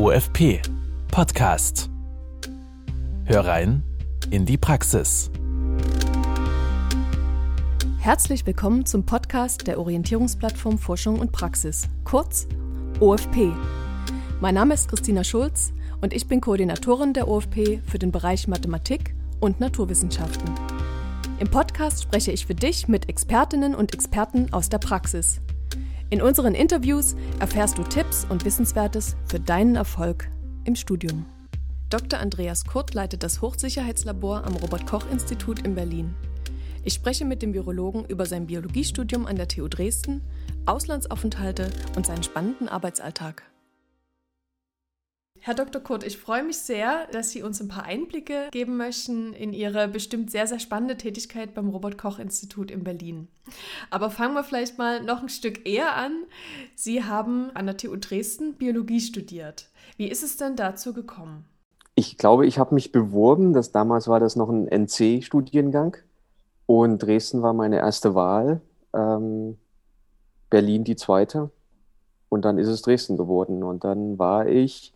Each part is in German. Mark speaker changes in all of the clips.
Speaker 1: OFP Podcast. Hör rein in die Praxis.
Speaker 2: Herzlich willkommen zum Podcast der Orientierungsplattform Forschung und Praxis, kurz OFP. Mein Name ist Christina Schulz und ich bin Koordinatorin der OFP für den Bereich Mathematik und Naturwissenschaften. Im Podcast spreche ich für dich mit Expertinnen und Experten aus der Praxis. In unseren Interviews erfährst du Tipps und Wissenswertes für deinen Erfolg im Studium. Dr. Andreas Kurt leitet das Hochsicherheitslabor am Robert-Koch-Institut in Berlin. Ich spreche mit dem Virologen über sein Biologiestudium an der TU Dresden, Auslandsaufenthalte und seinen spannenden Arbeitsalltag. Herr Dr. Kurt, ich freue mich sehr, dass Sie uns ein paar Einblicke geben möchten in Ihre bestimmt sehr, sehr spannende Tätigkeit beim Robert-Koch-Institut in Berlin. Aber fangen wir vielleicht mal noch ein Stück eher an. Sie haben an der TU Dresden Biologie studiert. Wie ist es denn dazu gekommen?
Speaker 3: Ich glaube, ich habe mich beworben. Das, damals war das noch ein NC-Studiengang. Und Dresden war meine erste Wahl. Ähm, Berlin die zweite. Und dann ist es Dresden geworden. Und dann war ich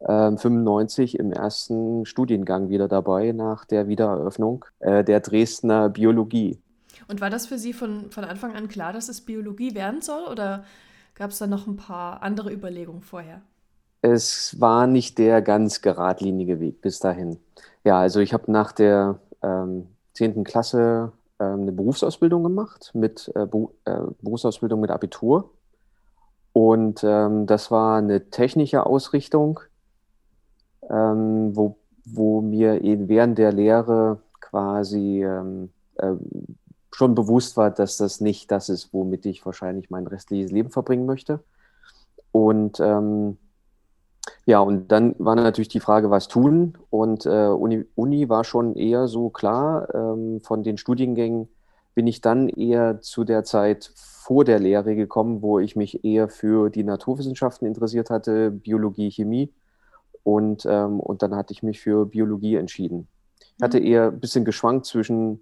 Speaker 3: 95 ähm, im ersten Studiengang wieder dabei nach der Wiedereröffnung äh, der Dresdner Biologie.
Speaker 2: Und war das für Sie von, von Anfang an klar, dass es Biologie werden soll oder gab es da noch ein paar andere Überlegungen vorher?
Speaker 3: Es war nicht der ganz geradlinige Weg bis dahin. Ja, also ich habe nach der ähm, 10. Klasse ähm, eine Berufsausbildung gemacht, mit äh, Be äh, Berufsausbildung mit Abitur. Und ähm, das war eine technische Ausrichtung ähm, wo, wo mir während der Lehre quasi ähm, äh, schon bewusst war, dass das nicht das ist, womit ich wahrscheinlich mein restliches Leben verbringen möchte. Und ähm, ja, und dann war natürlich die Frage, was tun. Und äh, Uni, Uni, war schon eher so klar. Ähm, von den Studiengängen bin ich dann eher zu der Zeit vor der Lehre gekommen, wo ich mich eher für die Naturwissenschaften interessiert hatte, Biologie, Chemie. Und, ähm, und dann hatte ich mich für Biologie entschieden. Ich hatte mhm. eher ein bisschen geschwankt zwischen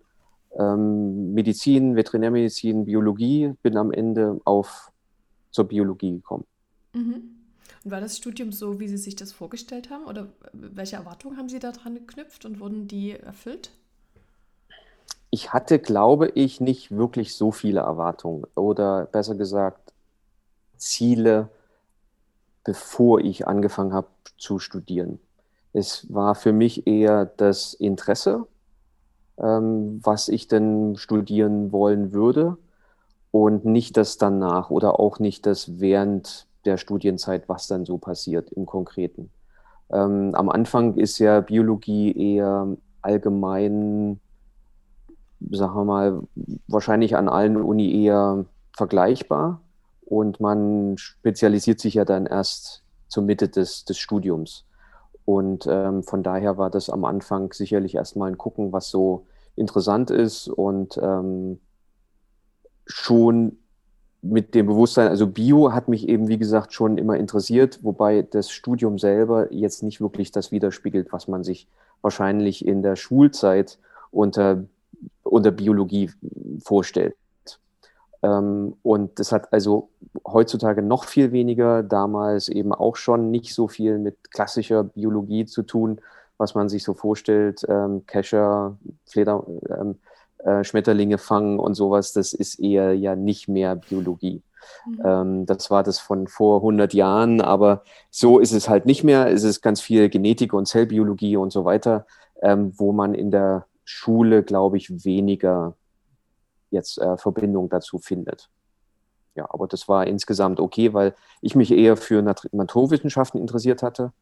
Speaker 3: ähm, Medizin, Veterinärmedizin, Biologie, bin am Ende auf zur Biologie gekommen.
Speaker 2: Mhm. Und war das Studium so, wie Sie sich das vorgestellt haben? Oder welche Erwartungen haben Sie daran geknüpft und wurden die erfüllt?
Speaker 3: Ich hatte, glaube ich, nicht wirklich so viele Erwartungen oder besser gesagt Ziele, bevor ich angefangen habe zu studieren. Es war für mich eher das Interesse, ähm, was ich denn studieren wollen würde und nicht das danach oder auch nicht das während der Studienzeit, was dann so passiert im Konkreten. Ähm, am Anfang ist ja Biologie eher allgemein, sagen wir mal, wahrscheinlich an allen Uni eher vergleichbar und man spezialisiert sich ja dann erst zur Mitte des, des Studiums. Und ähm, von daher war das am Anfang sicherlich erstmal ein Gucken, was so interessant ist und ähm, schon mit dem Bewusstsein, also Bio hat mich eben, wie gesagt, schon immer interessiert, wobei das Studium selber jetzt nicht wirklich das widerspiegelt, was man sich wahrscheinlich in der Schulzeit unter, unter Biologie vorstellt. Ähm, und das hat also heutzutage noch viel weniger, damals eben auch schon nicht so viel mit klassischer Biologie zu tun, was man sich so vorstellt, ähm, Kescher, Fleder, ähm, äh, Schmetterlinge fangen und sowas, das ist eher ja nicht mehr Biologie. Mhm. Ähm, das war das von vor 100 Jahren, aber so ist es halt nicht mehr. Es ist ganz viel Genetik und Zellbiologie und so weiter, ähm, wo man in der Schule, glaube ich, weniger jetzt äh, Verbindung dazu findet. Ja, aber das war insgesamt okay, weil ich mich eher für Naturwissenschaften interessiert hatte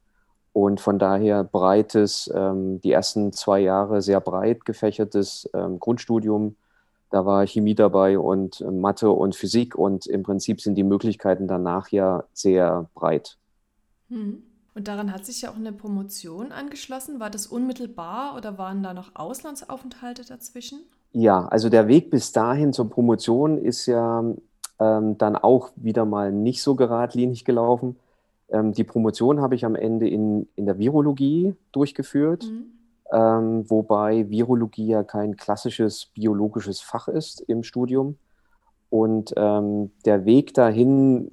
Speaker 3: und von daher breites, ähm, die ersten zwei Jahre sehr breit gefächertes ähm, Grundstudium. Da war Chemie dabei und äh, Mathe und Physik und im Prinzip sind die Möglichkeiten danach ja sehr breit.
Speaker 2: Hm. Und daran hat sich ja auch eine Promotion angeschlossen. War das unmittelbar oder waren da noch Auslandsaufenthalte dazwischen?
Speaker 3: Ja, also der Weg bis dahin zur Promotion ist ja ähm, dann auch wieder mal nicht so geradlinig gelaufen. Ähm, die Promotion habe ich am Ende in, in der Virologie durchgeführt, mhm. ähm, wobei Virologie ja kein klassisches biologisches Fach ist im Studium. Und ähm, der Weg dahin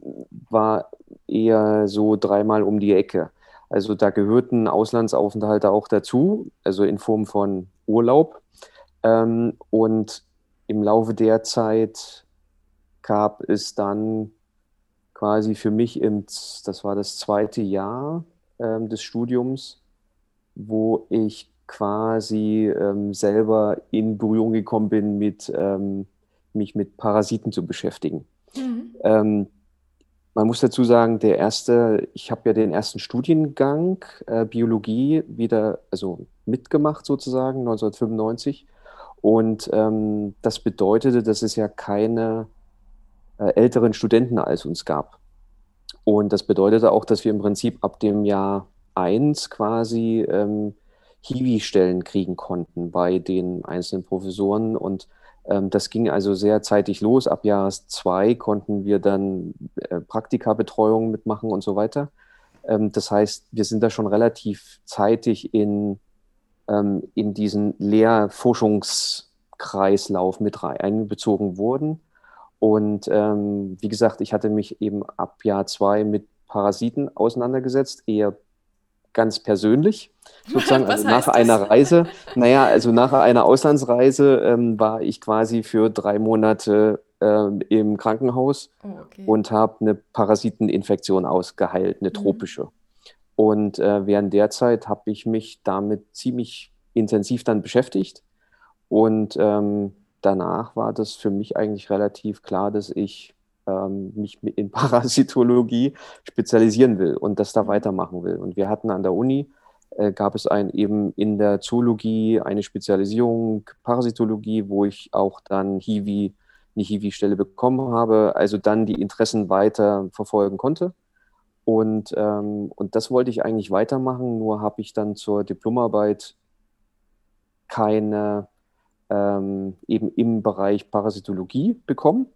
Speaker 3: war eher so dreimal um die Ecke. Also da gehörten Auslandsaufenthalte auch dazu, also in Form von Urlaub. Ähm, und im Laufe der Zeit gab es dann quasi für mich, im, das war das zweite Jahr ähm, des Studiums, wo ich quasi ähm, selber in Berührung gekommen bin, mit, ähm, mich mit Parasiten zu beschäftigen. Mhm. Ähm, man muss dazu sagen, der erste, ich habe ja den ersten Studiengang äh, Biologie wieder, also mitgemacht sozusagen, 1995. Und ähm, das bedeutete, dass es ja keine älteren Studenten als uns gab. Und das bedeutete auch, dass wir im Prinzip ab dem Jahr 1 quasi ähm, Hiwi-Stellen kriegen konnten bei den einzelnen Professoren. Und ähm, das ging also sehr zeitig los. Ab Jahr 2 konnten wir dann äh, Praktikabetreuung mitmachen und so weiter. Ähm, das heißt, wir sind da schon relativ zeitig in ähm, in diesen Lehrforschungskreislauf mit einbezogen wurden. Und ähm, wie gesagt, ich hatte mich eben ab Jahr zwei mit Parasiten auseinandergesetzt, eher ganz persönlich, sozusagen. also nach das? einer Reise, naja, also nach einer Auslandsreise ähm, war ich quasi für drei Monate ähm, im Krankenhaus oh, okay. und habe eine Parasiteninfektion ausgeheilt, eine mhm. tropische. Und äh, während der Zeit habe ich mich damit ziemlich intensiv dann beschäftigt. Und ähm, danach war das für mich eigentlich relativ klar, dass ich ähm, mich in Parasitologie spezialisieren will und das da mhm. weitermachen will. Und wir hatten an der Uni, äh, gab es ein, eben in der Zoologie eine Spezialisierung Parasitologie, wo ich auch dann Hiwi, eine Hiwi-Stelle bekommen habe, also dann die Interessen weiter verfolgen konnte. Und, ähm, und das wollte ich eigentlich weitermachen, nur habe ich dann zur Diplomarbeit keine ähm, eben im Bereich Parasitologie bekommen.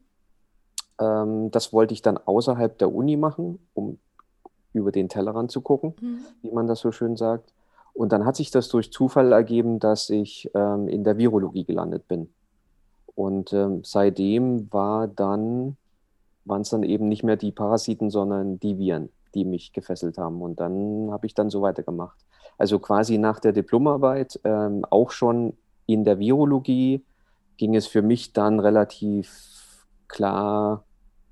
Speaker 3: Ähm, das wollte ich dann außerhalb der Uni machen, um über den Tellerrand zu gucken, mhm. wie man das so schön sagt. Und dann hat sich das durch Zufall ergeben, dass ich ähm, in der Virologie gelandet bin. Und ähm, seitdem war dann, waren es dann eben nicht mehr die Parasiten, sondern die Viren die mich gefesselt haben. Und dann habe ich dann so weitergemacht. Also quasi nach der Diplomarbeit, ähm, auch schon in der Virologie, ging es für mich dann relativ klar,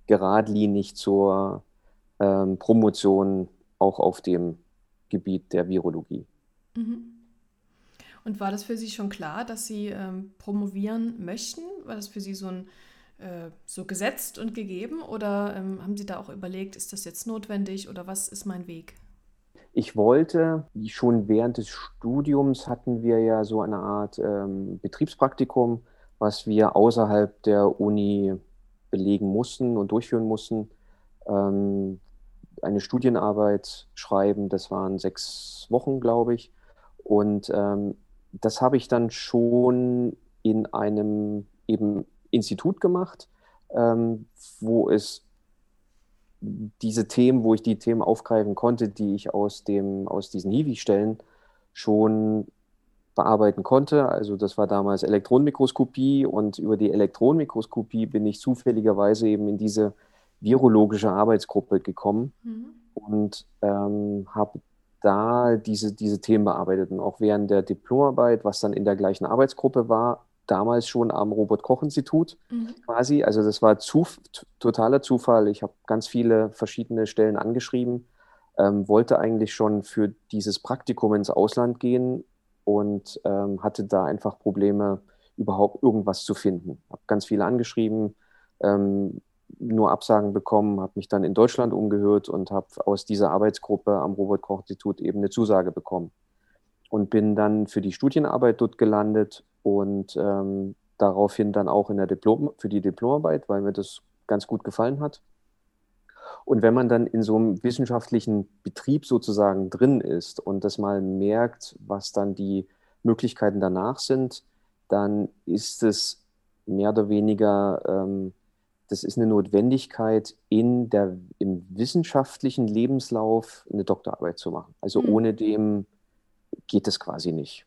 Speaker 3: geradlinig zur ähm, Promotion auch auf dem Gebiet der Virologie.
Speaker 2: Mhm. Und war das für Sie schon klar, dass Sie ähm, promovieren möchten? War das für Sie so ein äh, so gesetzt und gegeben oder ähm, haben Sie da auch überlegt, ist das jetzt notwendig oder was ist mein Weg?
Speaker 3: Ich wollte, schon während des Studiums hatten wir ja so eine Art ähm, Betriebspraktikum, was wir außerhalb der Uni belegen mussten und durchführen mussten. Ähm, eine Studienarbeit schreiben, das waren sechs Wochen, glaube ich. Und ähm, das habe ich dann schon in einem eben Institut gemacht, ähm, wo es diese Themen, wo ich die Themen aufgreifen konnte, die ich aus, dem, aus diesen Hiwi-Stellen schon bearbeiten konnte. Also das war damals Elektronenmikroskopie und über die Elektronenmikroskopie bin ich zufälligerweise eben in diese virologische Arbeitsgruppe gekommen mhm. und ähm, habe da diese, diese Themen bearbeitet. Und auch während der Diplomarbeit, was dann in der gleichen Arbeitsgruppe war, damals schon am Robert-Koch-Institut mhm. quasi. Also das war Zuf totaler Zufall. Ich habe ganz viele verschiedene Stellen angeschrieben, ähm, wollte eigentlich schon für dieses Praktikum ins Ausland gehen und ähm, hatte da einfach Probleme, überhaupt irgendwas zu finden. Habe ganz viele angeschrieben, ähm, nur Absagen bekommen, habe mich dann in Deutschland umgehört und habe aus dieser Arbeitsgruppe am Robert-Koch-Institut eben eine Zusage bekommen und bin dann für die Studienarbeit dort gelandet und ähm, daraufhin dann auch in der Diplom für die Diplomarbeit, weil mir das ganz gut gefallen hat. Und wenn man dann in so einem wissenschaftlichen Betrieb sozusagen drin ist und das mal merkt, was dann die Möglichkeiten danach sind, dann ist es mehr oder weniger, ähm, das ist eine Notwendigkeit, in der, im wissenschaftlichen Lebenslauf eine Doktorarbeit zu machen. Also mhm. ohne dem geht es quasi nicht.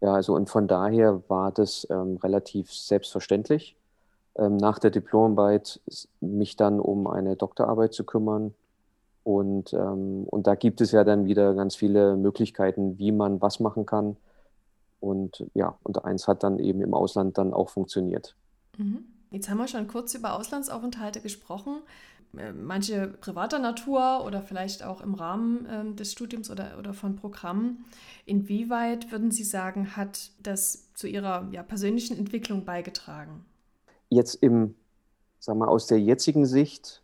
Speaker 3: Ja, also und von daher war das ähm, relativ selbstverständlich, ähm, nach der Diplomarbeit mich dann um eine Doktorarbeit zu kümmern. Und, ähm, und da gibt es ja dann wieder ganz viele Möglichkeiten, wie man was machen kann. Und ja, und eins hat dann eben im Ausland dann auch funktioniert.
Speaker 2: Mhm. Jetzt haben wir schon kurz über Auslandsaufenthalte gesprochen. Äh, manche privater Natur oder vielleicht auch im Rahmen äh, des Studiums oder, oder von Programmen. Inwieweit würden Sie sagen, hat das zu Ihrer ja, persönlichen Entwicklung beigetragen?
Speaker 3: Jetzt im, sagen wir aus der jetzigen Sicht,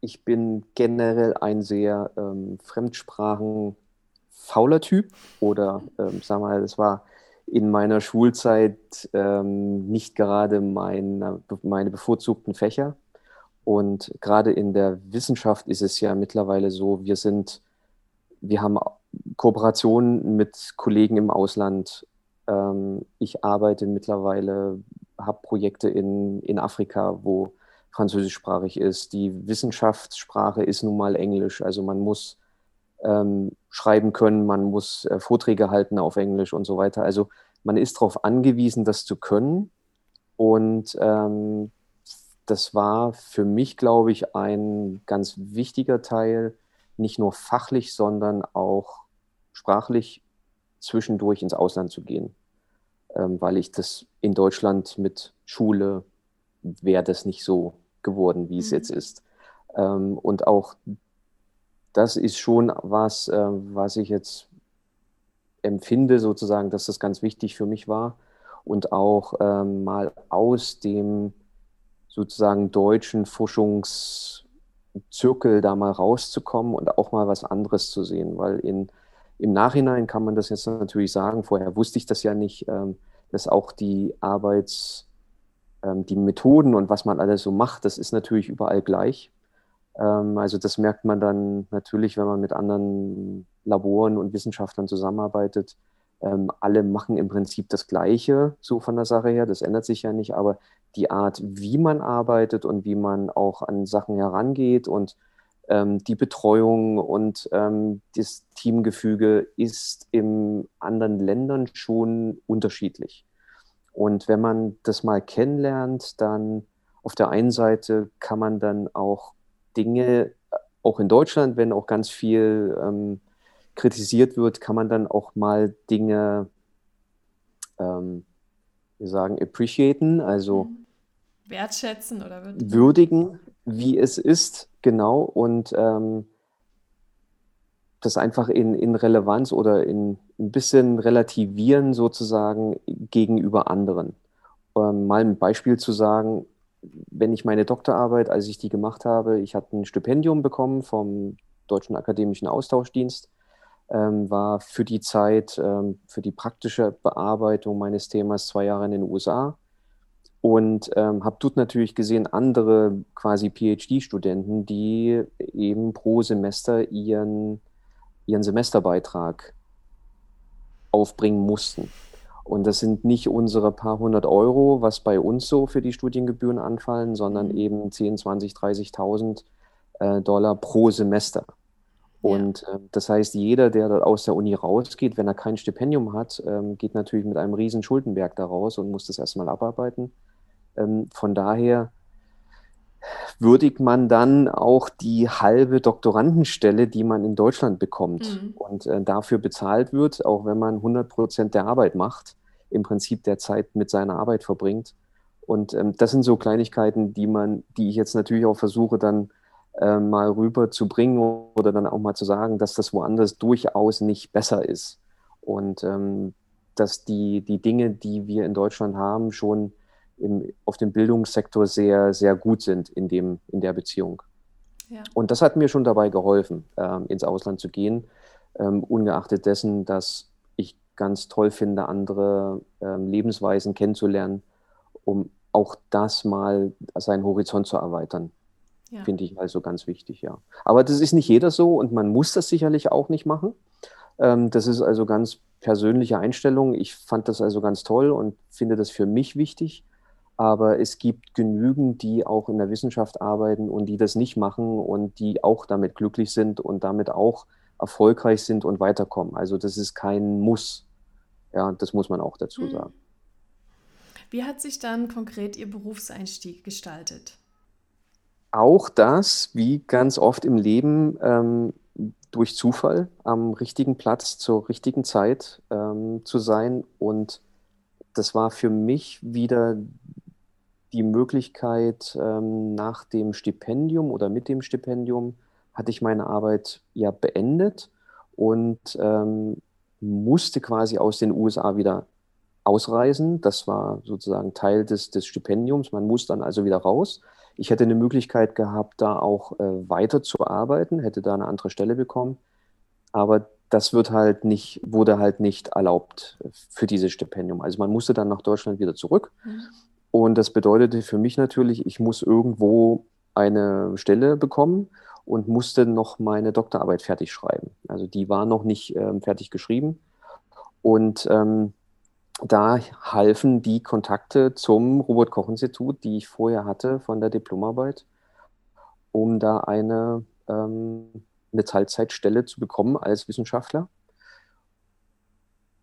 Speaker 3: ich bin generell ein sehr ähm, fremdsprachenfauler Typ oder ähm, sagen wir das war in meiner Schulzeit ähm, nicht gerade meine, meine bevorzugten Fächer. Und gerade in der Wissenschaft ist es ja mittlerweile so, wir sind, wir haben Kooperationen mit Kollegen im Ausland. Ähm, ich arbeite mittlerweile, habe Projekte in, in Afrika, wo französischsprachig ist. Die Wissenschaftssprache ist nun mal Englisch. Also man muss ähm, schreiben können, man muss äh, Vorträge halten auf Englisch und so weiter. Also man ist darauf angewiesen, das zu können. Und ähm, das war für mich, glaube ich, ein ganz wichtiger Teil, nicht nur fachlich, sondern auch sprachlich zwischendurch ins Ausland zu gehen, ähm, weil ich das in Deutschland mit Schule wäre das nicht so geworden, wie es mhm. jetzt ist. Ähm, und auch das ist schon was, äh, was ich jetzt empfinde, sozusagen, dass das ganz wichtig für mich war. Und auch ähm, mal aus dem sozusagen deutschen Forschungszirkel da mal rauszukommen und auch mal was anderes zu sehen, weil in, im Nachhinein kann man das jetzt natürlich sagen, vorher wusste ich das ja nicht, ähm, dass auch die Arbeits, ähm, die Methoden und was man alles so macht, das ist natürlich überall gleich. Ähm, also das merkt man dann natürlich, wenn man mit anderen Laboren und Wissenschaftlern zusammenarbeitet. Ähm, alle machen im Prinzip das Gleiche, so von der Sache her. Das ändert sich ja nicht, aber die Art, wie man arbeitet und wie man auch an Sachen herangeht und ähm, die Betreuung und ähm, das Teamgefüge ist in anderen Ländern schon unterschiedlich. Und wenn man das mal kennenlernt, dann auf der einen Seite kann man dann auch Dinge, auch in Deutschland, wenn auch ganz viel ähm, kritisiert wird, kann man dann auch mal Dinge, ähm, wir sagen, appreciaten, also mhm.
Speaker 2: wertschätzen oder
Speaker 3: würdigen. würdigen, wie es ist, genau, und ähm, das einfach in, in Relevanz oder in ein bisschen relativieren sozusagen gegenüber anderen. Ähm, mal ein Beispiel zu sagen, wenn ich meine Doktorarbeit, als ich die gemacht habe, ich hatte ein Stipendium bekommen vom Deutschen Akademischen Austauschdienst ähm, war für die Zeit, ähm, für die praktische Bearbeitung meines Themas zwei Jahre in den USA und ähm, habe dort natürlich gesehen, andere quasi PhD-Studenten, die eben pro Semester ihren, ihren Semesterbeitrag aufbringen mussten. Und das sind nicht unsere paar hundert Euro, was bei uns so für die Studiengebühren anfallen, sondern mhm. eben 10, 20, 30.000 äh, Dollar pro Semester. Und ja. äh, das heißt, jeder, der aus der Uni rausgeht, wenn er kein Stipendium hat, ähm, geht natürlich mit einem riesen Schuldenberg da raus und muss das erstmal abarbeiten. Ähm, von daher würdigt man dann auch die halbe Doktorandenstelle, die man in Deutschland bekommt mhm. und äh, dafür bezahlt wird, auch wenn man 100 Prozent der Arbeit macht, im Prinzip der Zeit mit seiner Arbeit verbringt. Und ähm, das sind so Kleinigkeiten, die man, die ich jetzt natürlich auch versuche, dann äh, mal rüber zu bringen oder dann auch mal zu sagen, dass das woanders durchaus nicht besser ist. Und ähm, dass die, die Dinge, die wir in Deutschland haben, schon im, auf dem Bildungssektor sehr, sehr gut sind in, dem, in der Beziehung. Ja. Und das hat mir schon dabei geholfen, ähm, ins Ausland zu gehen, ähm, ungeachtet dessen, dass ich ganz toll finde, andere ähm, Lebensweisen kennenzulernen, um auch das mal seinen Horizont zu erweitern. Ja. Finde ich also ganz wichtig, ja. Aber das ist nicht jeder so und man muss das sicherlich auch nicht machen. Ähm, das ist also ganz persönliche Einstellung. Ich fand das also ganz toll und finde das für mich wichtig. Aber es gibt genügend, die auch in der Wissenschaft arbeiten und die das nicht machen und die auch damit glücklich sind und damit auch erfolgreich sind und weiterkommen. Also das ist kein Muss. Ja, das muss man auch dazu hm. sagen.
Speaker 2: Wie hat sich dann konkret Ihr Berufseinstieg gestaltet?
Speaker 3: Auch das, wie ganz oft im Leben, ähm, durch Zufall am richtigen Platz zur richtigen Zeit ähm, zu sein. Und das war für mich wieder die Möglichkeit, ähm, nach dem Stipendium oder mit dem Stipendium hatte ich meine Arbeit ja beendet und ähm, musste quasi aus den USA wieder ausreisen. Das war sozusagen Teil des, des Stipendiums. Man muss dann also wieder raus. Ich hätte eine Möglichkeit gehabt, da auch äh, weiter zu arbeiten, hätte da eine andere Stelle bekommen. Aber das wird halt nicht, wurde halt nicht erlaubt für dieses Stipendium. Also man musste dann nach Deutschland wieder zurück. Mhm. Und das bedeutete für mich natürlich, ich muss irgendwo eine Stelle bekommen und musste noch meine Doktorarbeit fertig schreiben. Also die war noch nicht ähm, fertig geschrieben. Und ähm, da halfen die Kontakte zum Robert-Koch-Institut, die ich vorher hatte von der Diplomarbeit, um da eine, ähm, eine Teilzeitstelle zu bekommen als Wissenschaftler.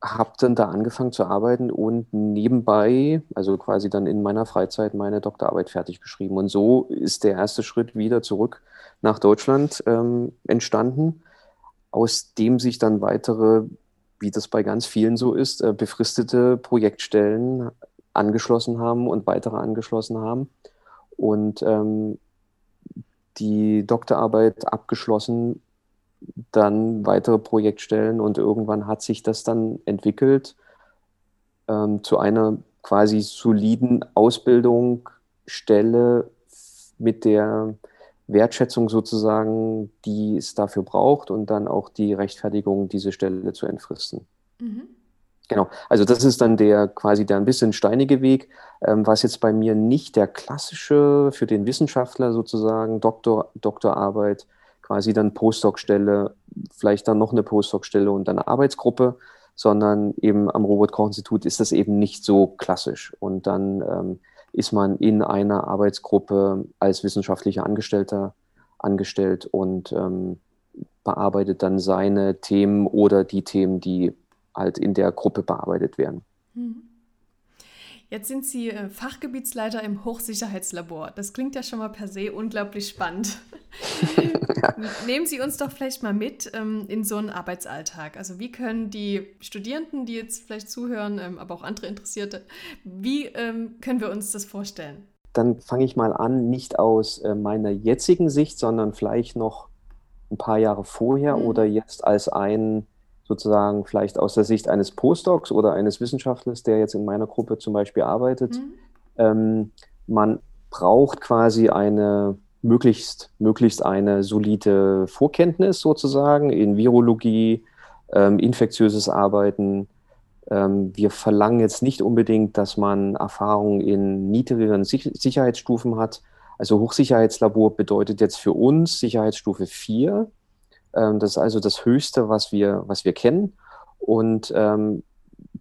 Speaker 3: Habe dann da angefangen zu arbeiten und nebenbei, also quasi dann in meiner Freizeit, meine Doktorarbeit fertig geschrieben. Und so ist der erste Schritt wieder zurück nach Deutschland ähm, entstanden, aus dem sich dann weitere wie das bei ganz vielen so ist, äh, befristete Projektstellen angeschlossen haben und weitere angeschlossen haben. Und ähm, die Doktorarbeit abgeschlossen, dann weitere Projektstellen und irgendwann hat sich das dann entwickelt ähm, zu einer quasi soliden Ausbildungsstelle mit der Wertschätzung sozusagen, die es dafür braucht und dann auch die Rechtfertigung, diese Stelle zu entfristen. Mhm. Genau, also das ist dann der quasi der ein bisschen steinige Weg, ähm, was jetzt bei mir nicht der klassische für den Wissenschaftler sozusagen Doktor, Doktorarbeit, quasi dann Postdoc-Stelle, vielleicht dann noch eine Postdoc-Stelle und dann eine Arbeitsgruppe, sondern eben am Robert-Koch-Institut ist das eben nicht so klassisch. Und dann ähm, ist man in einer Arbeitsgruppe als wissenschaftlicher Angestellter angestellt und ähm, bearbeitet dann seine Themen oder die Themen, die halt in der Gruppe bearbeitet werden. Mhm.
Speaker 2: Jetzt sind Sie äh, Fachgebietsleiter im Hochsicherheitslabor. Das klingt ja schon mal per se unglaublich spannend. Nehmen Sie uns doch vielleicht mal mit ähm, in so einen Arbeitsalltag. Also wie können die Studierenden, die jetzt vielleicht zuhören, ähm, aber auch andere Interessierte, wie ähm, können wir uns das vorstellen?
Speaker 3: Dann fange ich mal an, nicht aus äh, meiner jetzigen Sicht, sondern vielleicht noch ein paar Jahre vorher mhm. oder jetzt als ein sozusagen vielleicht aus der Sicht eines Postdocs oder eines Wissenschaftlers, der jetzt in meiner Gruppe zum Beispiel arbeitet. Mhm. Ähm, man braucht quasi eine möglichst, möglichst eine solide Vorkenntnis sozusagen in Virologie, ähm, infektiöses Arbeiten. Ähm, wir verlangen jetzt nicht unbedingt, dass man Erfahrung in niedrigeren Sich Sicherheitsstufen hat. Also Hochsicherheitslabor bedeutet jetzt für uns Sicherheitsstufe 4. Ähm, das ist also das Höchste, was wir, was wir kennen und ähm,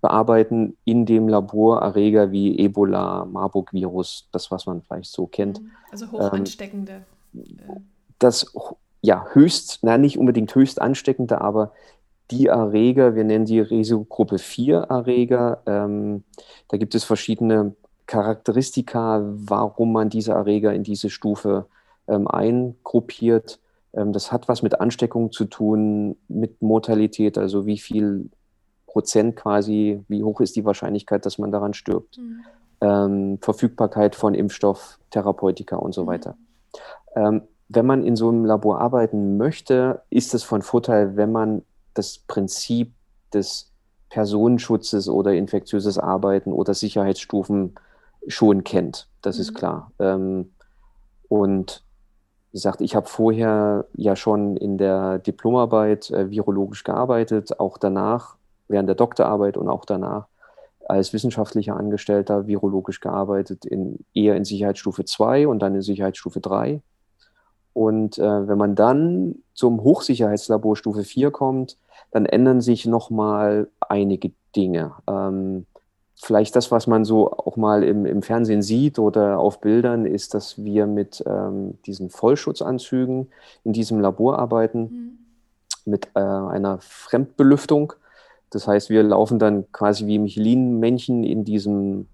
Speaker 3: bearbeiten in dem Labor Erreger wie Ebola, Marburg-Virus, das, was man vielleicht so kennt. Mhm.
Speaker 2: Also hoch ansteckende.
Speaker 3: Ähm, das, ja, höchst, na, nicht unbedingt höchst ansteckende, aber die Erreger, wir nennen die Risikogruppe 4 Erreger, ähm, da gibt es verschiedene Charakteristika, warum man diese Erreger in diese Stufe ähm, eingruppiert. Ähm, das hat was mit Ansteckung zu tun, mit Mortalität, also wie viel Prozent quasi, wie hoch ist die Wahrscheinlichkeit, dass man daran stirbt. Mhm. Ähm, Verfügbarkeit von Impfstoff, Therapeutika und so mhm. weiter. Ähm, wenn man in so einem Labor arbeiten möchte, ist es von Vorteil, wenn man das Prinzip des Personenschutzes oder infektiöses Arbeiten oder Sicherheitsstufen schon kennt. Das mhm. ist klar. Ähm, und gesagt, ich habe vorher ja schon in der Diplomarbeit äh, virologisch gearbeitet, auch danach, während der Doktorarbeit und auch danach als wissenschaftlicher Angestellter virologisch gearbeitet, in, eher in Sicherheitsstufe 2 und dann in Sicherheitsstufe 3. Und äh, wenn man dann zum Hochsicherheitslabor Stufe 4 kommt, dann ändern sich nochmal einige Dinge. Ähm, vielleicht das, was man so auch mal im, im Fernsehen sieht oder auf Bildern, ist, dass wir mit ähm, diesen Vollschutzanzügen in diesem Labor arbeiten, mhm. mit äh, einer Fremdbelüftung. Das heißt, wir laufen dann quasi wie Michelin-Männchen in diesem,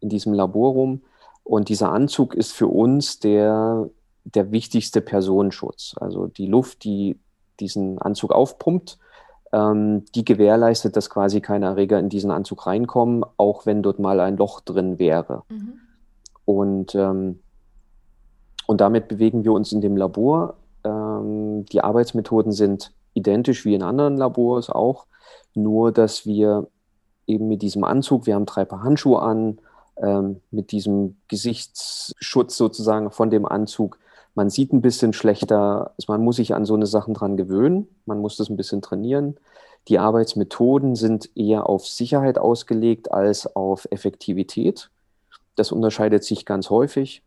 Speaker 3: in diesem Labor rum. Und dieser Anzug ist für uns der der wichtigste Personenschutz. Also die Luft, die diesen Anzug aufpumpt, die gewährleistet, dass quasi keine Erreger in diesen Anzug reinkommen, auch wenn dort mal ein Loch drin wäre. Mhm. Und, ähm, und damit bewegen wir uns in dem Labor. Ähm, die Arbeitsmethoden sind identisch wie in anderen Labors auch, nur dass wir eben mit diesem Anzug, wir haben drei Paar Handschuhe an, ähm, mit diesem Gesichtsschutz sozusagen von dem Anzug. Man sieht ein bisschen schlechter, also man muss sich an so eine Sachen dran gewöhnen, man muss das ein bisschen trainieren. Die Arbeitsmethoden sind eher auf Sicherheit ausgelegt als auf Effektivität. Das unterscheidet sich ganz häufig.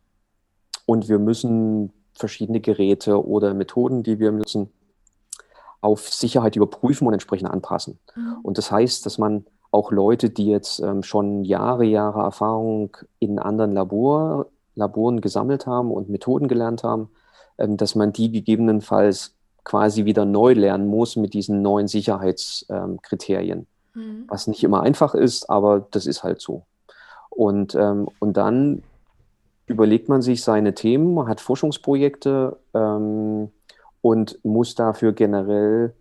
Speaker 3: Und wir müssen verschiedene Geräte oder Methoden, die wir nutzen, auf Sicherheit überprüfen und entsprechend anpassen. Mhm. Und das heißt, dass man auch Leute, die jetzt ähm, schon Jahre, Jahre Erfahrung in anderen Labor, Laboren gesammelt haben und Methoden gelernt haben, ähm, dass man die gegebenenfalls quasi wieder neu lernen muss mit diesen neuen Sicherheitskriterien. Mhm. Was nicht immer einfach ist, aber das ist halt so. Und, ähm, und dann überlegt man sich seine Themen, hat Forschungsprojekte ähm, und muss dafür generell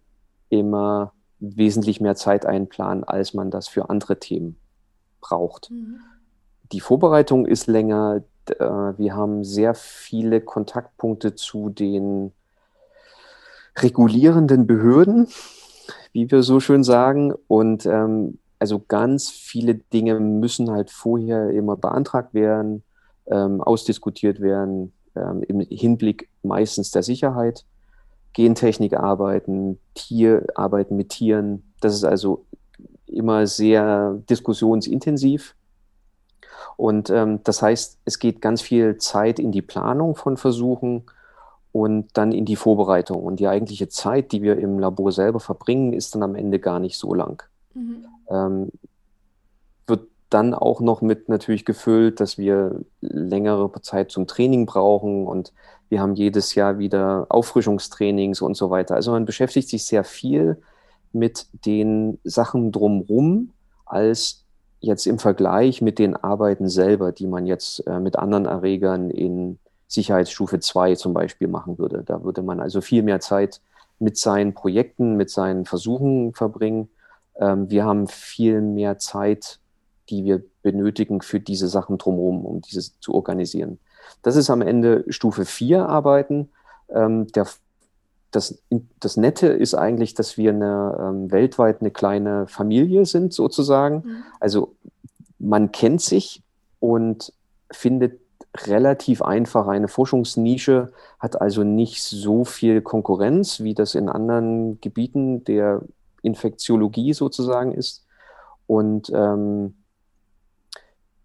Speaker 3: immer wesentlich mehr Zeit einplanen, als man das für andere Themen braucht. Mhm. Die Vorbereitung ist länger. Äh, wir haben sehr viele Kontaktpunkte zu den regulierenden Behörden, wie wir so schön sagen. Und ähm, also ganz viele Dinge müssen halt vorher immer beantragt werden, ähm, ausdiskutiert werden, ähm, im Hinblick meistens der Sicherheit. Gentechnik arbeiten, Tier, arbeiten mit Tieren. Das ist also immer sehr diskussionsintensiv. Und ähm, das heißt, es geht ganz viel Zeit in die Planung von Versuchen und dann in die Vorbereitung. Und die eigentliche Zeit, die wir im Labor selber verbringen, ist dann am Ende gar nicht so lang. Mhm. Ähm, wird dann auch noch mit natürlich gefüllt, dass wir längere Zeit zum Training brauchen und wir haben jedes Jahr wieder Auffrischungstrainings und so weiter. Also man beschäftigt sich sehr viel mit den Sachen drumherum als jetzt im Vergleich mit den Arbeiten selber, die man jetzt äh, mit anderen Erregern in Sicherheitsstufe 2 zum Beispiel machen würde. Da würde man also viel mehr Zeit mit seinen Projekten, mit seinen Versuchen verbringen. Ähm, wir haben viel mehr Zeit, die wir benötigen für diese Sachen drumherum, um dieses zu organisieren. Das ist am Ende Stufe 4 Arbeiten. Ähm, der, das, das Nette ist eigentlich, dass wir eine, ähm, weltweit eine kleine Familie sind, sozusagen. Mhm. Also man kennt sich und findet relativ einfach eine Forschungsnische, hat also nicht so viel Konkurrenz, wie das in anderen Gebieten der Infektiologie sozusagen ist. Und ähm,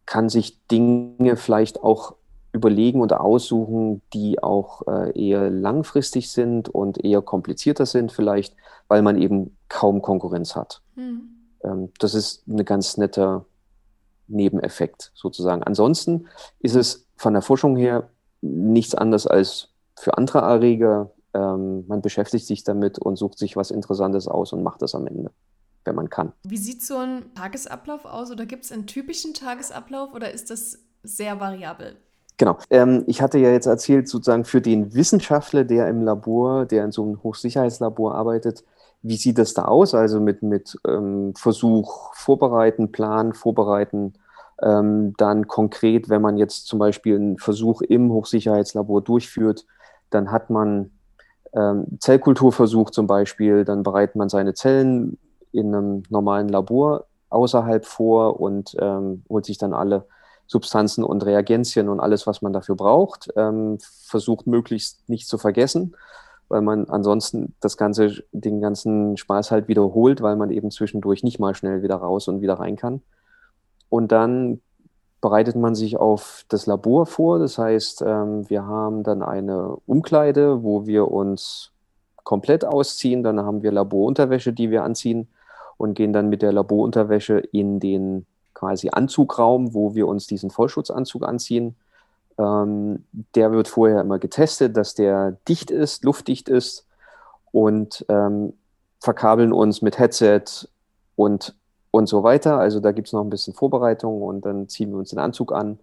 Speaker 3: kann sich Dinge vielleicht auch überlegen und aussuchen, die auch äh, eher langfristig sind und eher komplizierter sind vielleicht, weil man eben kaum Konkurrenz hat. Mhm. Ähm, das ist ein ganz netter Nebeneffekt sozusagen. Ansonsten ist es von der Forschung her nichts anderes als für andere Erreger. Ähm, man beschäftigt sich damit und sucht sich was Interessantes aus und macht das am Ende wenn man kann.
Speaker 2: Wie sieht so ein Tagesablauf aus oder gibt es einen typischen Tagesablauf oder ist das sehr variabel?
Speaker 3: Genau. Ähm, ich hatte ja jetzt erzählt, sozusagen für den Wissenschaftler, der im Labor, der in so einem Hochsicherheitslabor arbeitet, wie sieht das da aus? Also mit, mit ähm, Versuch vorbereiten, Plan vorbereiten, ähm, dann konkret, wenn man jetzt zum Beispiel einen Versuch im Hochsicherheitslabor durchführt, dann hat man ähm, Zellkulturversuch zum Beispiel, dann bereitet man seine Zellen in einem normalen Labor außerhalb vor und ähm, holt sich dann alle Substanzen und Reagenzien und alles, was man dafür braucht, ähm, versucht möglichst nicht zu vergessen, weil man ansonsten das ganze, den ganzen Spaß halt wiederholt, weil man eben zwischendurch nicht mal schnell wieder raus und wieder rein kann. Und dann bereitet man sich auf das Labor vor. Das heißt, ähm, wir haben dann eine Umkleide, wo wir uns komplett ausziehen. Dann haben wir Laborunterwäsche, die wir anziehen und gehen dann mit der Laborunterwäsche in den quasi Anzugraum, wo wir uns diesen Vollschutzanzug anziehen. Ähm, der wird vorher immer getestet, dass der dicht ist, luftdicht ist und ähm, verkabeln uns mit Headset und, und so weiter. Also da gibt es noch ein bisschen Vorbereitung und dann ziehen wir uns den Anzug an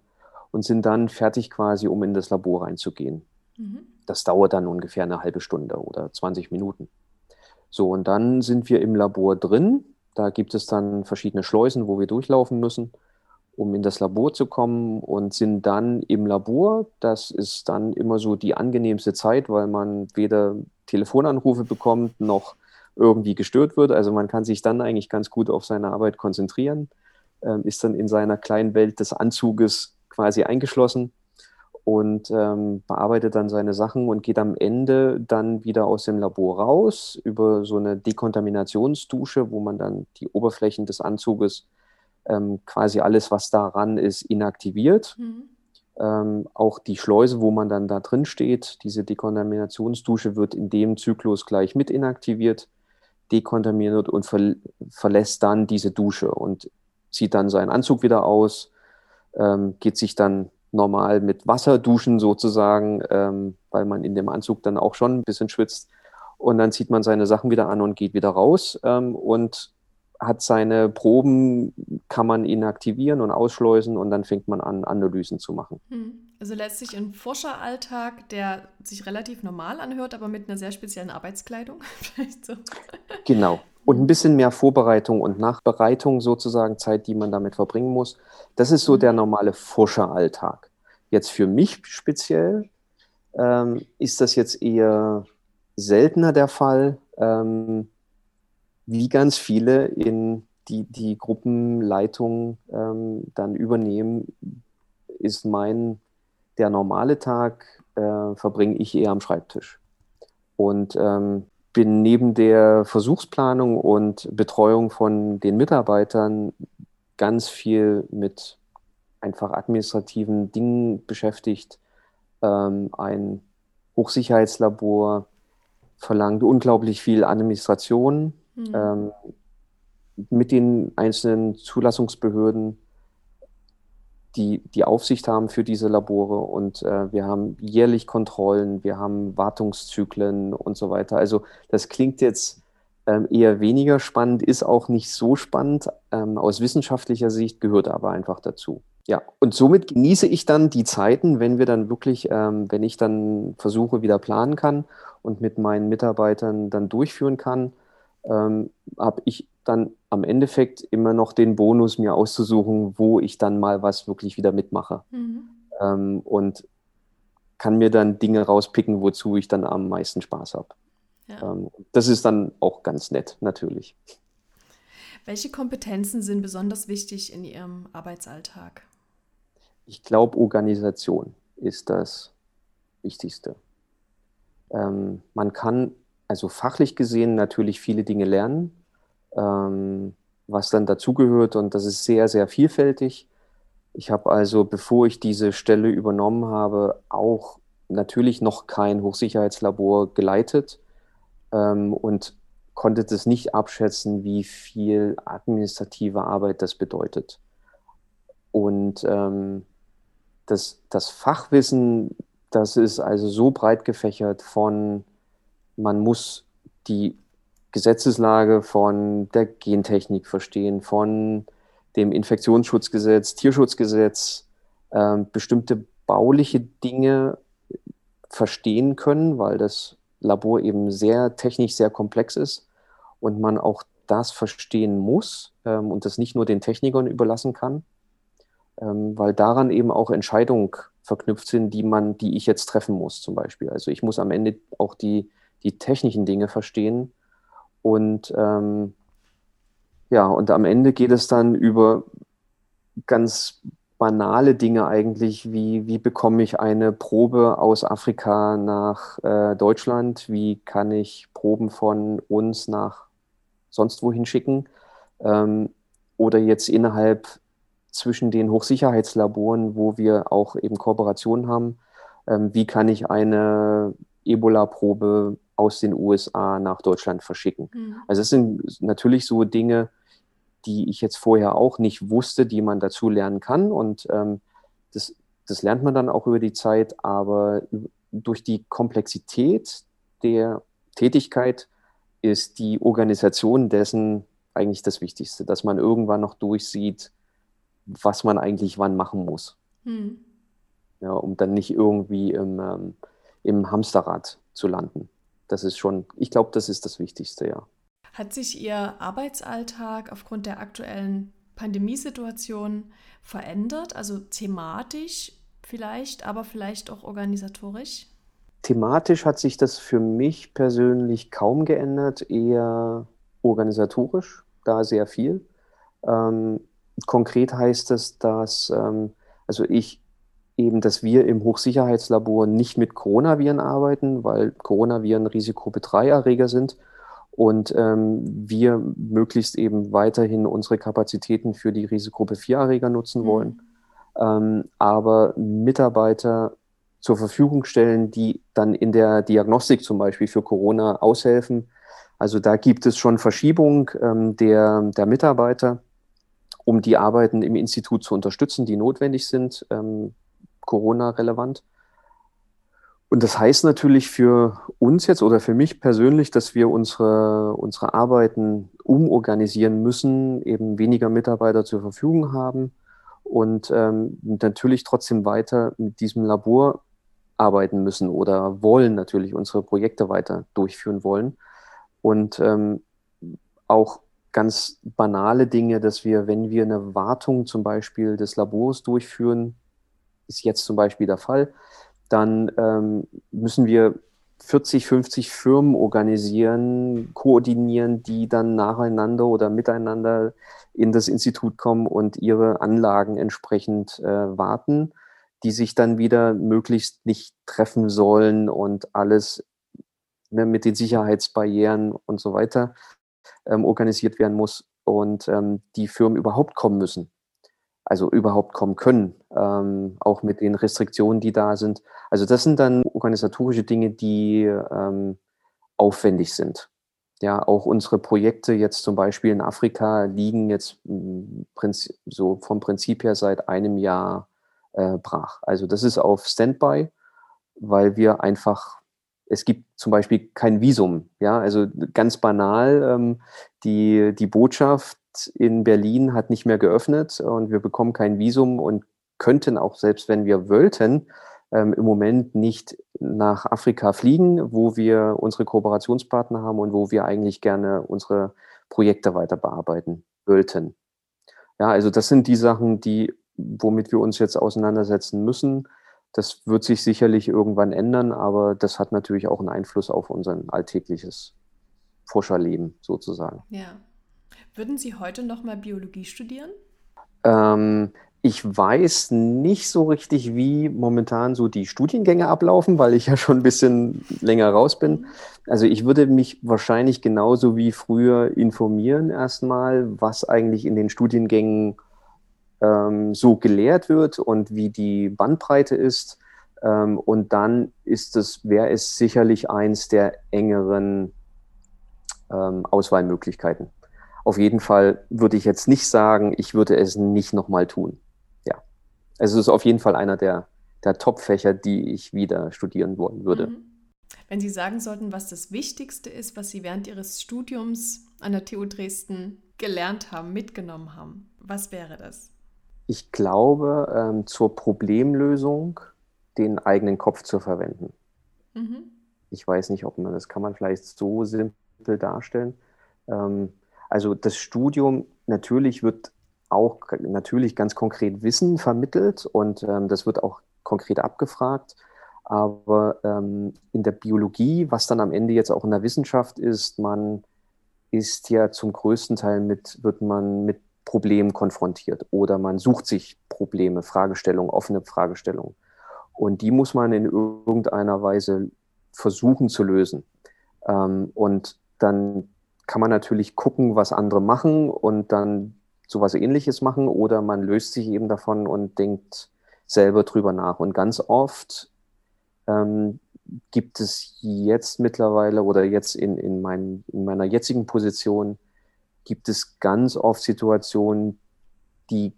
Speaker 3: und sind dann fertig quasi, um in das Labor reinzugehen. Mhm. Das dauert dann ungefähr eine halbe Stunde oder 20 Minuten. So, und dann sind wir im Labor drin. Da gibt es dann verschiedene Schleusen, wo wir durchlaufen müssen, um in das Labor zu kommen und sind dann im Labor. Das ist dann immer so die angenehmste Zeit, weil man weder Telefonanrufe bekommt noch irgendwie gestört wird. Also man kann sich dann eigentlich ganz gut auf seine Arbeit konzentrieren, ähm, ist dann in seiner kleinen Welt des Anzuges quasi eingeschlossen und ähm, bearbeitet dann seine Sachen und geht am Ende dann wieder aus dem Labor raus über so eine Dekontaminationsdusche, wo man dann die Oberflächen des Anzuges ähm, quasi alles, was daran ist, inaktiviert. Mhm. Ähm, auch die Schleuse, wo man dann da drin steht, diese Dekontaminationsdusche wird in dem Zyklus gleich mit inaktiviert, dekontaminiert und ver verlässt dann diese Dusche und zieht dann seinen Anzug wieder aus, ähm, geht sich dann normal mit Wasser duschen sozusagen, ähm, weil man in dem Anzug dann auch schon ein bisschen schwitzt. Und dann zieht man seine Sachen wieder an und geht wieder raus ähm, und hat seine Proben, kann man inaktivieren und ausschleusen und dann fängt man an, Analysen zu machen.
Speaker 2: Hm. Also letztlich ein Forscheralltag, der sich relativ normal anhört, aber mit einer sehr speziellen Arbeitskleidung. Vielleicht
Speaker 3: so. Genau. Und ein bisschen mehr Vorbereitung und Nachbereitung sozusagen, Zeit, die man damit verbringen muss. Das ist so der normale Forscheralltag. Jetzt für mich speziell ähm, ist das jetzt eher seltener der Fall, ähm, wie ganz viele in die, die Gruppenleitung ähm, dann übernehmen, ist mein, der normale Tag, äh, verbringe ich eher am Schreibtisch. Und ähm, bin neben der Versuchsplanung und Betreuung von den Mitarbeitern ganz viel mit einfach administrativen Dingen beschäftigt. Ähm, ein Hochsicherheitslabor verlangt unglaublich viel Administration mhm. ähm, mit den einzelnen Zulassungsbehörden die die Aufsicht haben für diese Labore und äh, wir haben jährlich Kontrollen, wir haben Wartungszyklen und so weiter. Also das klingt jetzt ähm, eher weniger spannend, ist auch nicht so spannend. Ähm, aus wissenschaftlicher Sicht gehört aber einfach dazu. Ja, und somit genieße ich dann die Zeiten, wenn wir dann wirklich, ähm, wenn ich dann Versuche wieder planen kann und mit meinen Mitarbeitern dann durchführen kann, ähm, habe ich dann am Endeffekt immer noch den Bonus, mir auszusuchen, wo ich dann mal was wirklich wieder mitmache. Mhm. Ähm, und kann mir dann Dinge rauspicken, wozu ich dann am meisten Spaß habe. Ja. Ähm, das ist dann auch ganz nett, natürlich.
Speaker 2: Welche Kompetenzen sind besonders wichtig in Ihrem Arbeitsalltag?
Speaker 3: Ich glaube, Organisation ist das Wichtigste. Ähm, man kann also fachlich gesehen natürlich viele Dinge lernen, ähm, was dann dazugehört und das ist sehr, sehr vielfältig. Ich habe also, bevor ich diese Stelle übernommen habe, auch natürlich noch kein Hochsicherheitslabor geleitet ähm, und konnte das nicht abschätzen, wie viel administrative Arbeit das bedeutet. Und ähm, das, das Fachwissen, das ist also so breit gefächert von, man muss die Gesetzeslage von der Gentechnik verstehen, von dem Infektionsschutzgesetz, Tierschutzgesetz, äh, bestimmte bauliche Dinge verstehen können, weil das Labor eben sehr technisch sehr komplex ist und man auch das verstehen muss ähm, und das nicht nur den Technikern überlassen kann, ähm, weil daran eben auch Entscheidungen verknüpft sind, die man, die ich jetzt treffen muss, zum Beispiel. Also ich muss am Ende auch die, die technischen Dinge verstehen und ähm, ja, und am Ende geht es dann über ganz banale Dinge eigentlich, wie, wie bekomme ich eine Probe aus Afrika nach äh, Deutschland, wie kann ich Proben von uns nach sonst wohin schicken? Ähm, oder jetzt innerhalb zwischen den Hochsicherheitslaboren, wo wir auch eben Kooperationen haben, ähm, wie kann ich eine Ebola-Probe aus den USA nach Deutschland verschicken. Mhm. Also es sind natürlich so Dinge, die ich jetzt vorher auch nicht wusste, die man dazu lernen kann. Und ähm, das, das lernt man dann auch über die Zeit, aber durch die Komplexität der Tätigkeit ist die Organisation dessen eigentlich das Wichtigste, dass man irgendwann noch durchsieht, was man eigentlich wann machen muss. Mhm. Ja, um dann nicht irgendwie im, ähm, im Hamsterrad zu landen. Das ist schon, ich glaube, das ist das Wichtigste, ja.
Speaker 2: Hat sich Ihr Arbeitsalltag aufgrund der aktuellen Pandemiesituation verändert, also thematisch vielleicht, aber vielleicht auch organisatorisch?
Speaker 3: Thematisch hat sich das für mich persönlich kaum geändert, eher organisatorisch, da sehr viel. Ähm, konkret heißt es, dass ähm, also ich eben, dass wir im Hochsicherheitslabor nicht mit Coronaviren arbeiten, weil Coronaviren Risikogruppe 3 Erreger sind und ähm, wir möglichst eben weiterhin unsere Kapazitäten für die Risikogruppe 4 Erreger nutzen mhm. wollen, ähm, aber Mitarbeiter zur Verfügung stellen, die dann in der Diagnostik zum Beispiel für Corona aushelfen. Also da gibt es schon Verschiebung ähm, der, der Mitarbeiter, um die Arbeiten im Institut zu unterstützen, die notwendig sind, ähm, Corona-relevant. Und das heißt natürlich für uns jetzt oder für mich persönlich, dass wir unsere, unsere Arbeiten umorganisieren müssen, eben weniger Mitarbeiter zur Verfügung haben und ähm, natürlich trotzdem weiter mit diesem Labor arbeiten müssen oder wollen natürlich unsere Projekte weiter durchführen wollen. Und ähm, auch ganz banale Dinge, dass wir, wenn wir eine Wartung zum Beispiel des Labors durchführen, ist jetzt zum Beispiel der Fall, dann ähm, müssen wir 40, 50 Firmen organisieren, koordinieren, die dann nacheinander oder miteinander in das Institut kommen und ihre Anlagen entsprechend äh, warten, die sich dann wieder möglichst nicht treffen sollen und alles ne, mit den Sicherheitsbarrieren und so weiter ähm, organisiert werden muss und ähm, die Firmen überhaupt kommen müssen also überhaupt kommen können, ähm, auch mit den Restriktionen, die da sind. Also das sind dann organisatorische Dinge, die ähm, aufwendig sind. Ja, auch unsere Projekte jetzt zum Beispiel in Afrika liegen jetzt hm, so vom Prinzip her seit einem Jahr äh, brach. Also das ist auf Standby, weil wir einfach, es gibt zum Beispiel kein Visum. Ja, also ganz banal, ähm, die, die Botschaft in Berlin hat nicht mehr geöffnet und wir bekommen kein Visum und könnten auch selbst, wenn wir wollten, ähm, im Moment nicht nach Afrika fliegen, wo wir unsere Kooperationspartner haben und wo wir eigentlich gerne unsere Projekte weiter bearbeiten wollten. Ja, also das sind die Sachen, die, womit wir uns jetzt auseinandersetzen müssen. Das wird sich sicherlich irgendwann ändern, aber das hat natürlich auch einen Einfluss auf unser alltägliches Forscherleben sozusagen.
Speaker 2: Ja. Würden Sie heute noch mal Biologie studieren?
Speaker 3: Ähm, ich weiß nicht so richtig, wie momentan so die Studiengänge ablaufen, weil ich ja schon ein bisschen länger raus bin. Also ich würde mich wahrscheinlich genauso wie früher informieren erstmal, was eigentlich in den Studiengängen ähm, so gelehrt wird und wie die Bandbreite ist. Ähm, und dann ist es, wäre es sicherlich eins der engeren ähm, Auswahlmöglichkeiten auf jeden Fall würde ich jetzt nicht sagen, ich würde es nicht nochmal tun. Ja. Also es ist auf jeden Fall einer der, der Top-Fächer, die ich wieder studieren wollen würde. Mhm.
Speaker 2: Wenn Sie sagen sollten, was das Wichtigste ist, was Sie während Ihres Studiums an der TU Dresden gelernt haben, mitgenommen haben, was wäre das?
Speaker 3: Ich glaube, ähm, zur Problemlösung den eigenen Kopf zu verwenden. Mhm. Ich weiß nicht, ob man das kann man vielleicht so simpel darstellen. Ähm, also das Studium natürlich wird auch natürlich ganz konkret Wissen vermittelt und ähm, das wird auch konkret abgefragt. Aber ähm, in der Biologie, was dann am Ende jetzt auch in der Wissenschaft ist, man ist ja zum größten Teil mit, wird man mit Problemen konfrontiert oder man sucht sich Probleme, Fragestellungen, offene Fragestellungen. Und die muss man in irgendeiner Weise versuchen zu lösen. Ähm, und dann kann man natürlich gucken, was andere machen und dann sowas ähnliches machen oder man löst sich eben davon und denkt selber drüber nach. Und ganz oft ähm, gibt es jetzt mittlerweile oder jetzt in, in, mein, in meiner jetzigen Position gibt es ganz oft Situationen, die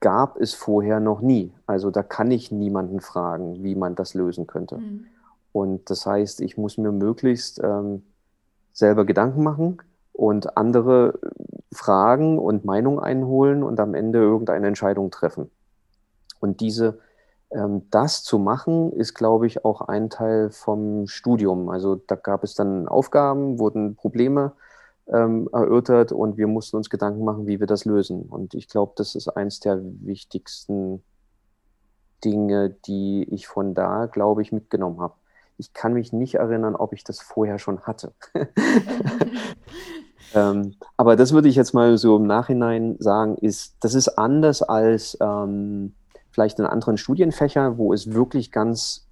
Speaker 3: gab es vorher noch nie. Also da kann ich niemanden fragen, wie man das lösen könnte. Mhm. Und das heißt, ich muss mir möglichst ähm, selber Gedanken machen und andere fragen und Meinung einholen und am Ende irgendeine Entscheidung treffen. Und diese Ähm, das zu machen, ist, glaube ich, auch ein Teil vom Studium. Also da gab es dann Aufgaben, wurden Probleme ähm, erörtert und wir mussten uns Gedanken machen, wie wir das lösen. Und ich glaube, das ist eins der wichtigsten Dinge, die ich von da, glaube ich, mitgenommen habe. Ich kann mich nicht erinnern, ob ich das vorher schon hatte. ähm, aber das würde ich jetzt mal so im Nachhinein sagen, ist, das ist anders als ähm, vielleicht in anderen Studienfächern, wo es wirklich ganz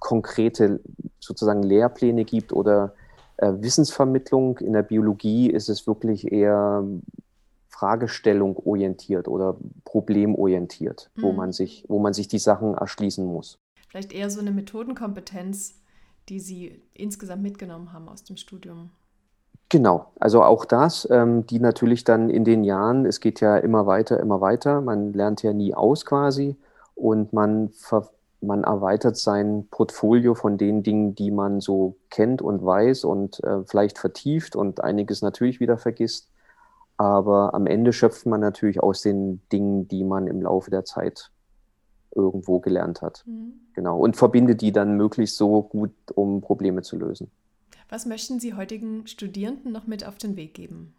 Speaker 3: konkrete sozusagen Lehrpläne gibt oder äh, Wissensvermittlung. In der Biologie ist es wirklich eher Fragestellung orientiert oder problemorientiert, mhm. wo, man sich, wo man sich die Sachen erschließen muss.
Speaker 2: Vielleicht eher so eine Methodenkompetenz, die Sie insgesamt mitgenommen haben aus dem Studium.
Speaker 3: Genau, also auch das, ähm, die natürlich dann in den Jahren, es geht ja immer weiter, immer weiter, man lernt ja nie aus quasi und man, man erweitert sein Portfolio von den Dingen, die man so kennt und weiß und äh, vielleicht vertieft und einiges natürlich wieder vergisst. Aber am Ende schöpft man natürlich aus den Dingen, die man im Laufe der Zeit irgendwo gelernt hat. Mhm. Genau. Und verbindet die dann möglichst so gut, um Probleme zu lösen.
Speaker 2: Was möchten Sie heutigen Studierenden noch mit auf den Weg geben?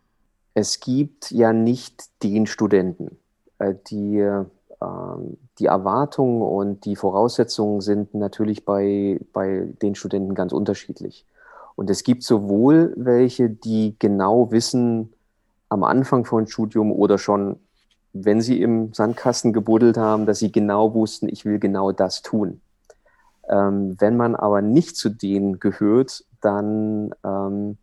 Speaker 3: Es gibt ja nicht den Studenten. Äh, die, ähm, die Erwartungen und die Voraussetzungen sind natürlich bei, bei den Studenten ganz unterschiedlich. Und es gibt sowohl welche, die genau wissen, am Anfang von Studium oder schon, wenn sie im Sandkasten gebuddelt haben, dass sie genau wussten, ich will genau das tun. Ähm, wenn man aber nicht zu denen gehört, dann, ähm,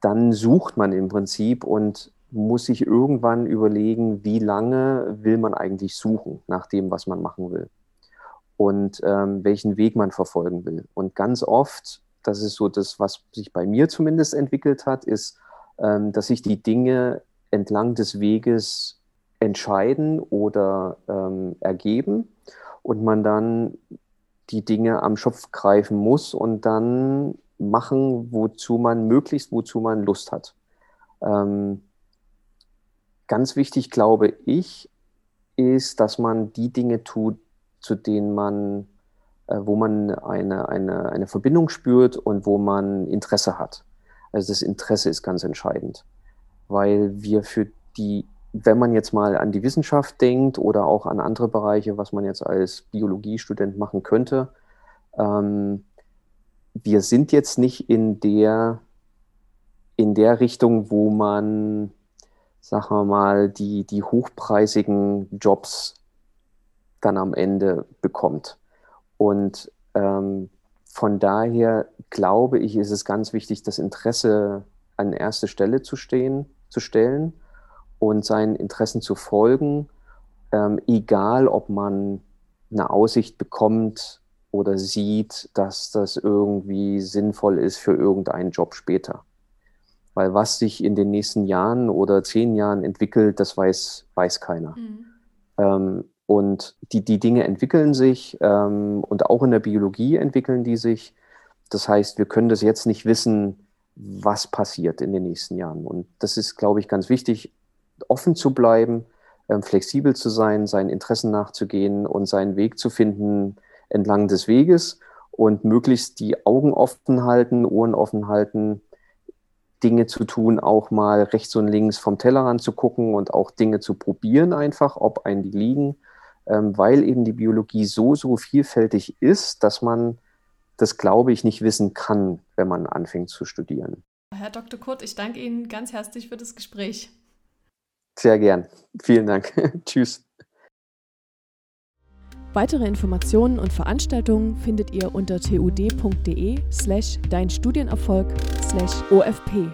Speaker 3: dann sucht man im Prinzip und muss sich irgendwann überlegen, wie lange will man eigentlich suchen nach dem, was man machen will und ähm, welchen Weg man verfolgen will. Und ganz oft, das ist so das, was sich bei mir zumindest entwickelt hat, ist, ähm, dass sich die Dinge entlang des Weges entscheiden oder ähm, ergeben und man dann die Dinge am Schopf greifen muss und dann machen, wozu man möglichst, wozu man Lust hat. Ähm, ganz wichtig, glaube ich, ist, dass man die Dinge tut, zu denen man, äh, wo man eine, eine, eine Verbindung spürt und wo man Interesse hat. Also das Interesse ist ganz entscheidend, weil wir für die, wenn man jetzt mal an die Wissenschaft denkt oder auch an andere Bereiche, was man jetzt als Biologiestudent machen könnte, ähm, wir sind jetzt nicht in der, in der Richtung, wo man, sagen wir mal, die, die hochpreisigen Jobs dann am Ende bekommt. Und ähm, von daher glaube ich, ist es ganz wichtig, das Interesse an erste Stelle zu stehen, zu stellen und seinen Interessen zu folgen, ähm, egal ob man eine Aussicht bekommt oder sieht, dass das irgendwie sinnvoll ist für irgendeinen Job später. Weil was sich in den nächsten Jahren oder zehn Jahren entwickelt, das weiß, weiß keiner. Mhm. Ähm, und die, die Dinge entwickeln sich ähm, und auch in der Biologie entwickeln die sich. Das heißt, wir können das jetzt nicht wissen, was passiert in den nächsten Jahren. Und das ist, glaube ich, ganz wichtig, offen zu bleiben, ähm, flexibel zu sein, seinen Interessen nachzugehen und seinen Weg zu finden entlang des Weges und möglichst die Augen offen halten, Ohren offen halten, Dinge zu tun, auch mal rechts und links vom Tellerrand zu gucken und auch Dinge zu probieren einfach, ob einen die liegen ähm, weil eben die Biologie so, so vielfältig ist, dass man das, glaube ich, nicht wissen kann, wenn man anfängt zu studieren.
Speaker 2: Herr Dr. Kurt, ich danke Ihnen ganz herzlich für das Gespräch.
Speaker 3: Sehr gern. Vielen Dank. Tschüss.
Speaker 2: Weitere Informationen und Veranstaltungen findet ihr unter tud.de slash dein Studienerfolg slash OFP.